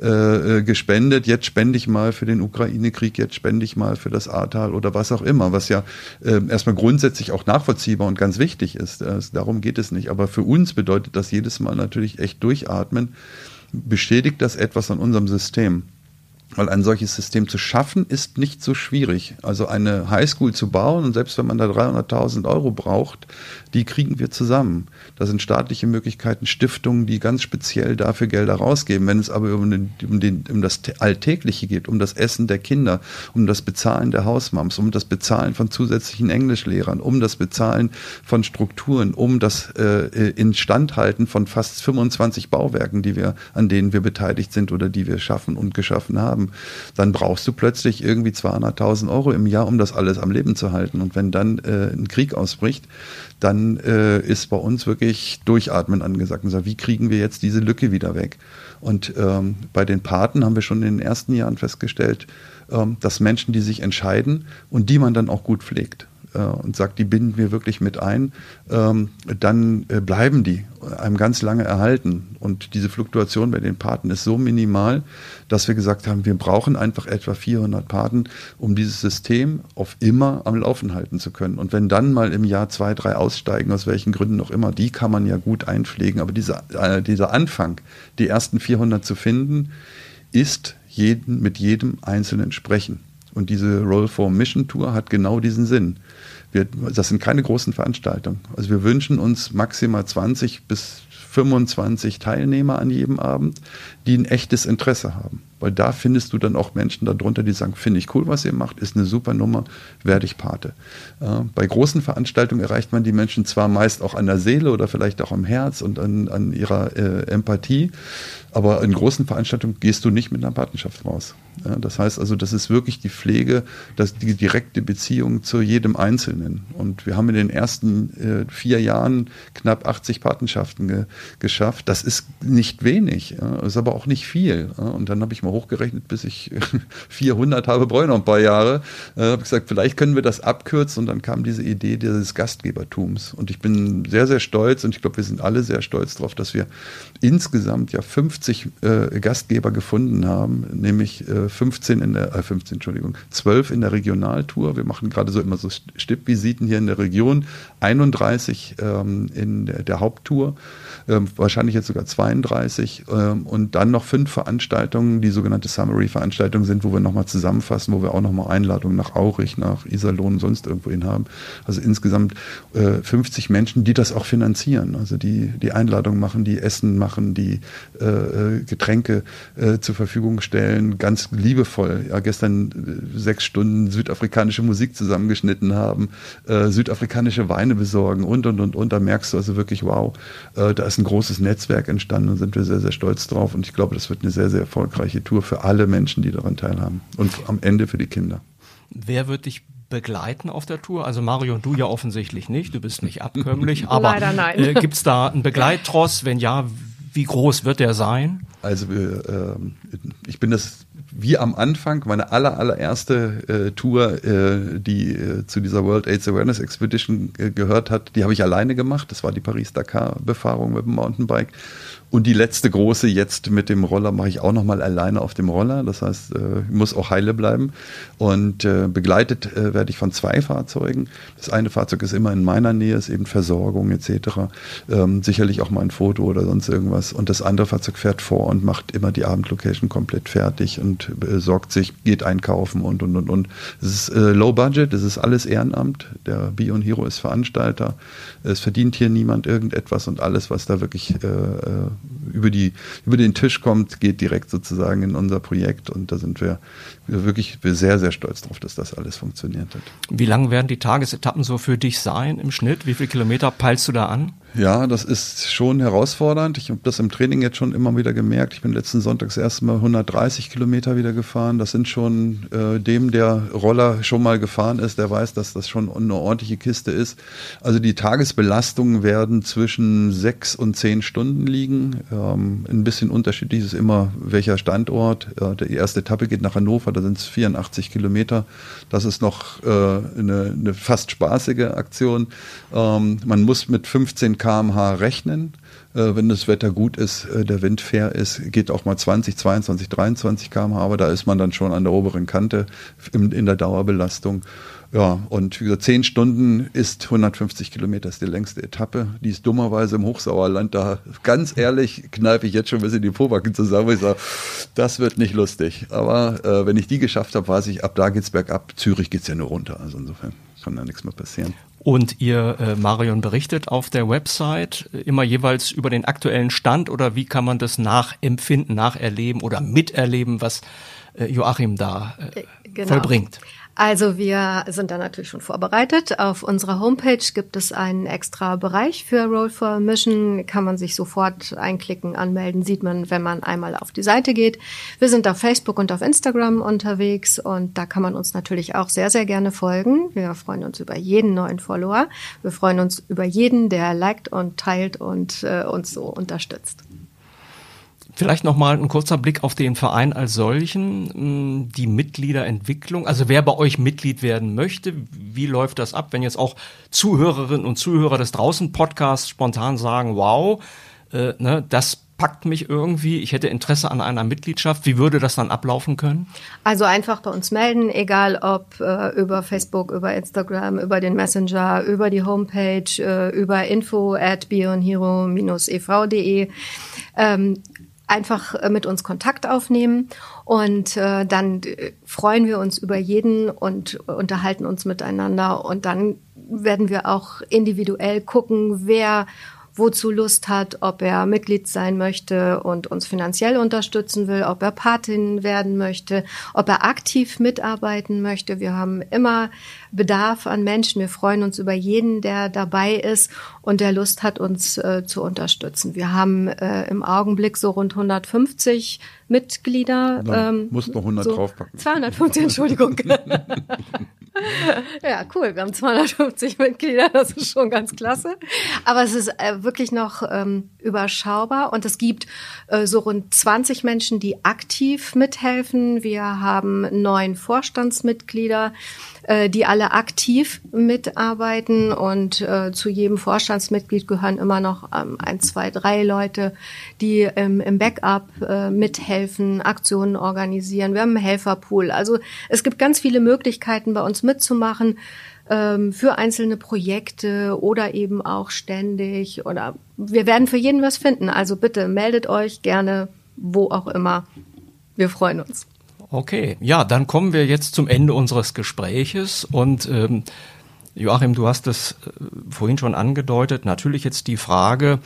äh, äh, gespendet, jetzt spende ich mal für den Ukraine-Krieg, jetzt spende ich mal für das Ahrtal oder was auch immer, was ja äh, erstmal grundsätzlich auch nachvollziehbar und ganz wichtig ist. Äh, darum geht es nicht. Aber für uns bedeutet das jedes Mal natürlich echt durchatmen bestätigt das etwas an unserem System. Weil ein solches System zu schaffen, ist nicht so schwierig. Also eine Highschool zu bauen, und selbst wenn man da 300.000 Euro braucht, die kriegen wir zusammen. Da sind staatliche Möglichkeiten, Stiftungen, die ganz speziell dafür Gelder rausgeben. Wenn es aber um, den, um, den, um das Alltägliche geht, um das Essen der Kinder, um das Bezahlen der Hausmams, um das Bezahlen von zusätzlichen Englischlehrern, um das Bezahlen von Strukturen, um das äh, Instandhalten von fast 25 Bauwerken, die wir, an denen wir beteiligt sind oder die wir schaffen und geschaffen haben, dann brauchst du plötzlich irgendwie 200.000 Euro im Jahr, um das alles am Leben zu halten. Und wenn dann äh, ein Krieg ausbricht, dann äh, ist bei uns wirklich Durchatmen angesagt und sagt, wie kriegen wir jetzt diese Lücke wieder weg? Und ähm, bei den Paten haben wir schon in den ersten Jahren festgestellt, ähm, dass Menschen, die sich entscheiden und die man dann auch gut pflegt, äh, und sagt, die binden wir wirklich mit ein, ähm, dann äh, bleiben die einem ganz lange erhalten. Und diese Fluktuation bei den Paten ist so minimal, dass wir gesagt haben, wir brauchen einfach etwa 400 Paten, um dieses System auf immer am Laufen halten zu können. Und wenn dann mal im Jahr zwei, drei aussteigen, aus welchen Gründen noch immer, die kann man ja gut einpflegen. Aber dieser, äh, dieser Anfang, die ersten 400 zu finden, ist jeden, mit jedem Einzelnen sprechen. Und diese Roll for Mission Tour hat genau diesen Sinn. Wir, das sind keine großen Veranstaltungen. Also wir wünschen uns maximal 20 bis 25 Teilnehmer an jedem Abend, die ein echtes Interesse haben. Weil da findest du dann auch Menschen darunter, die sagen, finde ich cool, was ihr macht, ist eine super Nummer, werde ich Pate. Äh, bei großen Veranstaltungen erreicht man die Menschen zwar meist auch an der Seele oder vielleicht auch am Herz und an, an ihrer äh, Empathie, aber in großen Veranstaltungen gehst du nicht mit einer Patenschaft raus. Ja, das heißt also, das ist wirklich die Pflege, das die direkte Beziehung zu jedem Einzelnen. Und wir haben in den ersten äh, vier Jahren knapp 80 Patenschaften ge geschafft. Das ist nicht wenig, ist aber auch nicht viel. Und dann habe ich mal hochgerechnet, bis ich [LAUGHS] 400 habe, brauche ich noch ein paar Jahre. Äh, habe gesagt, vielleicht können wir das abkürzen. Und dann kam diese Idee des Gastgebertums. Und ich bin sehr, sehr stolz und ich glaube, wir sind alle sehr stolz darauf, dass wir insgesamt ja 50 äh, Gastgeber gefunden haben, nämlich äh, 15 in der, äh, 15, Entschuldigung, 12 in der Regionaltour. Wir machen gerade so immer so Stippvisiten hier in der Region, 31 ähm, in der, der Haupttour, ähm, wahrscheinlich jetzt sogar 32 ähm, und dann noch fünf Veranstaltungen, die sogenannte Summary-Veranstaltungen sind, wo wir nochmal zusammenfassen, wo wir auch nochmal Einladungen nach Aurich, nach Iserlohn und sonst irgendwo hin haben. Also insgesamt äh, 50 Menschen, die das auch finanzieren, also die die Einladungen machen, die Essen machen, die äh, äh Getränke äh, zur Verfügung stellen, ganz liebevoll. Ja, gestern äh, sechs Stunden südafrikanische Musik zusammengeschnitten haben, äh, südafrikanische Weine besorgen und und und und. Da merkst du also wirklich, wow, äh, da ist ein großes Netzwerk entstanden und sind wir sehr, sehr stolz drauf. Und ich glaube, das wird eine sehr, sehr erfolgreiche Tour für alle Menschen, die daran teilhaben. Und am Ende für die Kinder. Wer wird dich begleiten auf der Tour? Also Mario und du ja offensichtlich nicht, du bist nicht abkömmlich, [LAUGHS] aber. Äh, gibt es da einen Begleittross? Wenn ja, wie groß wird der sein? Also äh, ich bin das wie am Anfang, meine aller, allererste äh, Tour, äh, die äh, zu dieser World AIDS Awareness Expedition äh, gehört hat, die habe ich alleine gemacht. Das war die Paris-Dakar-Befahrung mit dem Mountainbike. Und die letzte große jetzt mit dem Roller mache ich auch nochmal alleine auf dem Roller. Das heißt, äh, ich muss auch heile bleiben. Und äh, begleitet äh, werde ich von zwei Fahrzeugen. Das eine Fahrzeug ist immer in meiner Nähe, ist eben Versorgung etc. Ähm, sicherlich auch mal ein Foto oder sonst irgendwas. Und das andere Fahrzeug fährt vor und macht immer die Abendlocation komplett fertig und sorgt sich, geht einkaufen und und und und. Es ist äh, Low Budget, es ist alles Ehrenamt. Der Bion Hero ist Veranstalter. Es verdient hier niemand irgendetwas und alles, was da wirklich äh, äh über, die, über den Tisch kommt, geht direkt sozusagen in unser Projekt und da sind wir wirklich sehr, sehr stolz drauf, dass das alles funktioniert hat. Wie lang werden die Tagesetappen so für dich sein im Schnitt? Wie viele Kilometer peilst du da an? Ja, das ist schon herausfordernd. Ich habe das im Training jetzt schon immer wieder gemerkt. Ich bin letzten Sonntag das erste Mal 130 Kilometer wieder gefahren. Das sind schon äh, dem, der Roller schon mal gefahren ist, der weiß, dass das schon eine ordentliche Kiste ist. Also die Tagesbelastungen werden zwischen sechs und zehn Stunden liegen. Ähm, ein bisschen unterschiedlich ist immer welcher Standort. Äh, die erste Etappe geht nach Hannover, da sind es 84 Kilometer. Das ist noch äh, eine, eine fast spaßige Aktion. Ähm, man muss mit 15 kmh rechnen. Äh, wenn das Wetter gut ist, äh, der Wind fair ist, geht auch mal 20, 22, 23 kmh, aber da ist man dann schon an der oberen Kante in, der Dauerbelastung. Ja, und wie gesagt, zehn Stunden ist 150 Kilometer, ist die längste Etappe. Die ist dummerweise im Hochsauerland. Da, ganz ehrlich, kneife ich jetzt schon ein bisschen die Pobacken zusammen. Ich sage, das wird nicht lustig. Aber äh, wenn ich die geschafft habe, weiß ich, ab da geht's bergab. Zürich geht's ja nur runter. Also insofern kann da nichts mehr passieren. Und ihr, äh, Marion, berichtet auf der Website immer jeweils über den aktuellen Stand oder wie kann man das nachempfinden, nacherleben oder miterleben, was äh, Joachim da äh, genau. vollbringt? Also wir sind da natürlich schon vorbereitet. Auf unserer Homepage gibt es einen extra Bereich für Roll for Mission. Kann man sich sofort einklicken, anmelden, sieht man, wenn man einmal auf die Seite geht. Wir sind auf Facebook und auf Instagram unterwegs und da kann man uns natürlich auch sehr, sehr gerne folgen. Wir freuen uns über jeden neuen Follower. Wir freuen uns über jeden, der liked und teilt und äh, uns so unterstützt. Vielleicht nochmal ein kurzer Blick auf den Verein als solchen, die Mitgliederentwicklung. Also wer bei euch Mitglied werden möchte, wie läuft das ab, wenn jetzt auch Zuhörerinnen und Zuhörer des Draußen-Podcasts spontan sagen, wow, äh, ne, das packt mich irgendwie, ich hätte Interesse an einer Mitgliedschaft. Wie würde das dann ablaufen können? Also einfach bei uns melden, egal ob äh, über Facebook, über Instagram, über den Messenger, über die Homepage, äh, über info at bionhero-ev.de. Ähm, einfach äh, mit uns Kontakt aufnehmen und äh, dann äh, freuen wir uns über jeden und unterhalten uns miteinander und dann werden wir auch individuell gucken, wer wozu Lust hat, ob er Mitglied sein möchte und uns finanziell unterstützen will, ob er Patin werden möchte, ob er aktiv mitarbeiten möchte. Wir haben immer Bedarf an Menschen. Wir freuen uns über jeden, der dabei ist und der Lust hat, uns äh, zu unterstützen. Wir haben äh, im Augenblick so rund 150 Mitglieder. Ähm, muss noch 100 so draufpacken. 250, Entschuldigung. [LAUGHS] ja, cool. Wir haben 250 Mitglieder, das ist schon ganz klasse. Aber es ist äh, wirklich noch ähm, überschaubar und es gibt äh, so rund 20 Menschen, die aktiv mithelfen. Wir haben neun Vorstandsmitglieder, äh, die alle aktiv mitarbeiten und äh, zu jedem Vorstandsmitglied gehören immer noch ähm, ein, zwei, drei Leute, die ähm, im Backup äh, mithelfen, Aktionen organisieren. Wir haben einen Helferpool. Also es gibt ganz viele Möglichkeiten bei uns mitzumachen ähm, für einzelne Projekte oder eben auch ständig oder wir werden für jeden was finden. Also bitte meldet euch gerne, wo auch immer. Wir freuen uns. Okay, ja, dann kommen wir jetzt zum Ende unseres Gespräches und ähm, Joachim, du hast es äh, vorhin schon angedeutet. Natürlich jetzt die Frage,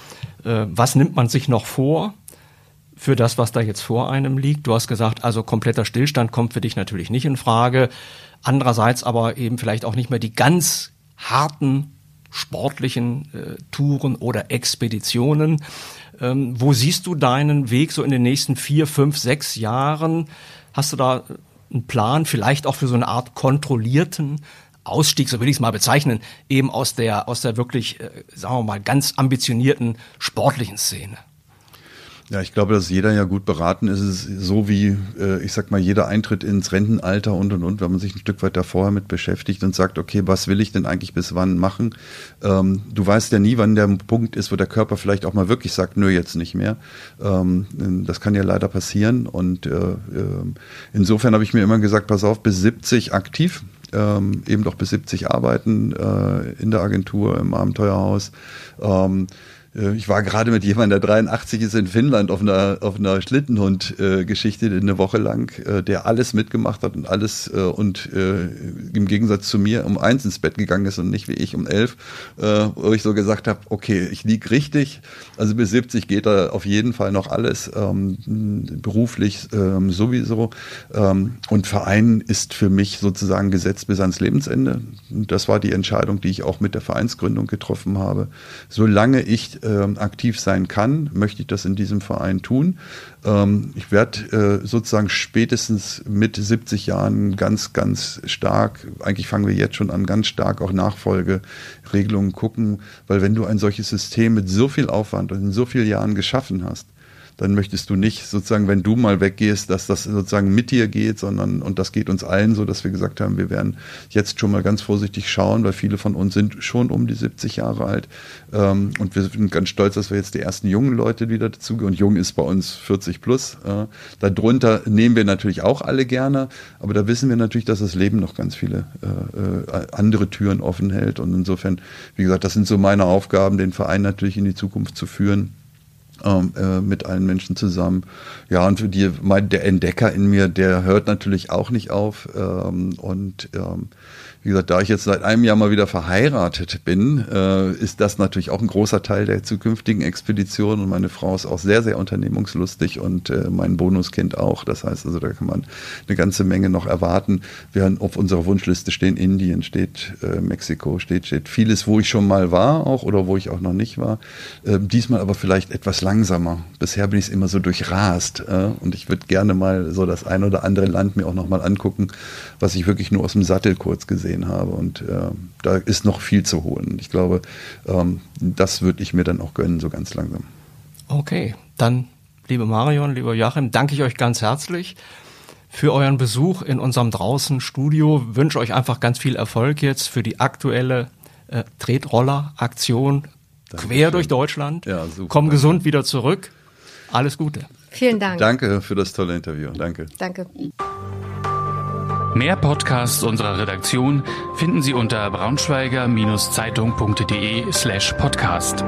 äh, was nimmt man sich noch vor für das, was da jetzt vor einem liegt? Du hast gesagt, also kompletter Stillstand kommt für dich natürlich nicht in Frage. Andererseits aber eben vielleicht auch nicht mehr die ganz harten sportlichen äh, Touren oder Expeditionen. Ähm, wo siehst du deinen Weg so in den nächsten vier, fünf, sechs Jahren? Hast du da einen Plan, vielleicht auch für so eine Art kontrollierten Ausstieg, so will ich es mal bezeichnen, eben aus der, aus der wirklich, äh, sagen wir mal, ganz ambitionierten sportlichen Szene? Ja, ich glaube, dass jeder ja gut beraten ist. Es ist so wie, äh, ich sag mal, jeder Eintritt ins Rentenalter und und und, wenn man sich ein Stück weit da vorher mit beschäftigt und sagt, okay, was will ich denn eigentlich bis wann machen? Ähm, du weißt ja nie, wann der Punkt ist, wo der Körper vielleicht auch mal wirklich sagt, nö, jetzt nicht mehr. Ähm, das kann ja leider passieren. Und äh, äh, insofern habe ich mir immer gesagt, pass auf, bis 70 aktiv. Ähm, eben doch bis 70 arbeiten äh, in der Agentur, im Abenteuerhaus. Ähm, äh, ich war gerade mit jemandem, der 83 ist in Finnland auf einer, auf einer Schlittenhund-Geschichte äh, eine Woche lang, äh, der alles mitgemacht hat und alles äh, und äh, im Gegensatz zu mir um eins ins Bett gegangen ist und nicht wie ich um elf, äh, wo ich so gesagt habe, okay, ich lieg richtig. Also bis 70 geht da auf jeden Fall noch alles, ähm, beruflich ähm, sowieso. Ähm, und Verein ist für mich sozusagen gesetzt bis ans Lebensende. Das war die Entscheidung, die ich auch mit der Vereinsgründung getroffen habe. Solange ich äh, aktiv sein kann, möchte ich das in diesem Verein tun. Ähm, ich werde äh, sozusagen spätestens mit 70 Jahren ganz, ganz stark, eigentlich fangen wir jetzt schon an, ganz stark auch Nachfolgeregelungen gucken, weil wenn du ein solches System mit so viel Aufwand und in so vielen Jahren geschaffen hast, dann möchtest du nicht sozusagen, wenn du mal weggehst, dass das sozusagen mit dir geht, sondern, und das geht uns allen so, dass wir gesagt haben, wir werden jetzt schon mal ganz vorsichtig schauen, weil viele von uns sind schon um die 70 Jahre alt. Ähm, und wir sind ganz stolz, dass wir jetzt die ersten jungen Leute wieder dazu, und jung ist bei uns 40 plus. Äh, darunter nehmen wir natürlich auch alle gerne, aber da wissen wir natürlich, dass das Leben noch ganz viele äh, äh andere Türen offen hält. Und insofern, wie gesagt, das sind so meine Aufgaben, den Verein natürlich in die Zukunft zu führen äh, mit allen Menschen zusammen. Ja, und für die, mein, der Entdecker in mir, der hört natürlich auch nicht auf. Ähm, und ähm, wie gesagt, da ich jetzt seit einem Jahr mal wieder verheiratet bin, äh, ist das natürlich auch ein großer Teil der zukünftigen Expedition. Und meine Frau ist auch sehr, sehr unternehmungslustig und äh, mein Bonuskind auch. Das heißt also, da kann man eine ganze Menge noch erwarten. Wir haben auf unserer Wunschliste stehen Indien, steht Mexiko, steht, steht vieles, wo ich schon mal war auch oder wo ich auch noch nicht war. Diesmal aber vielleicht etwas langsamer. Bisher bin ich es immer so durchrast. Äh, und ich würde gerne mal so das ein oder andere Land mir auch noch mal angucken, was ich wirklich nur aus dem Sattel kurz gesehen gesehen habe. Und äh, da ist noch viel zu holen. Ich glaube, ähm, das würde ich mir dann auch gönnen, so ganz langsam. Okay, dann, liebe Marion, lieber Joachim, danke ich euch ganz herzlich für euren Besuch in unserem draußen Studio. Wünsche euch einfach ganz viel Erfolg jetzt für die aktuelle äh, Tretroller-Aktion quer durch Deutschland. Ja, super. Komm gesund wieder zurück. Alles Gute. Vielen Dank. Danke für das tolle Interview. Danke. Danke. Mehr Podcasts unserer Redaktion finden Sie unter braunschweiger-zeitung.de slash podcast.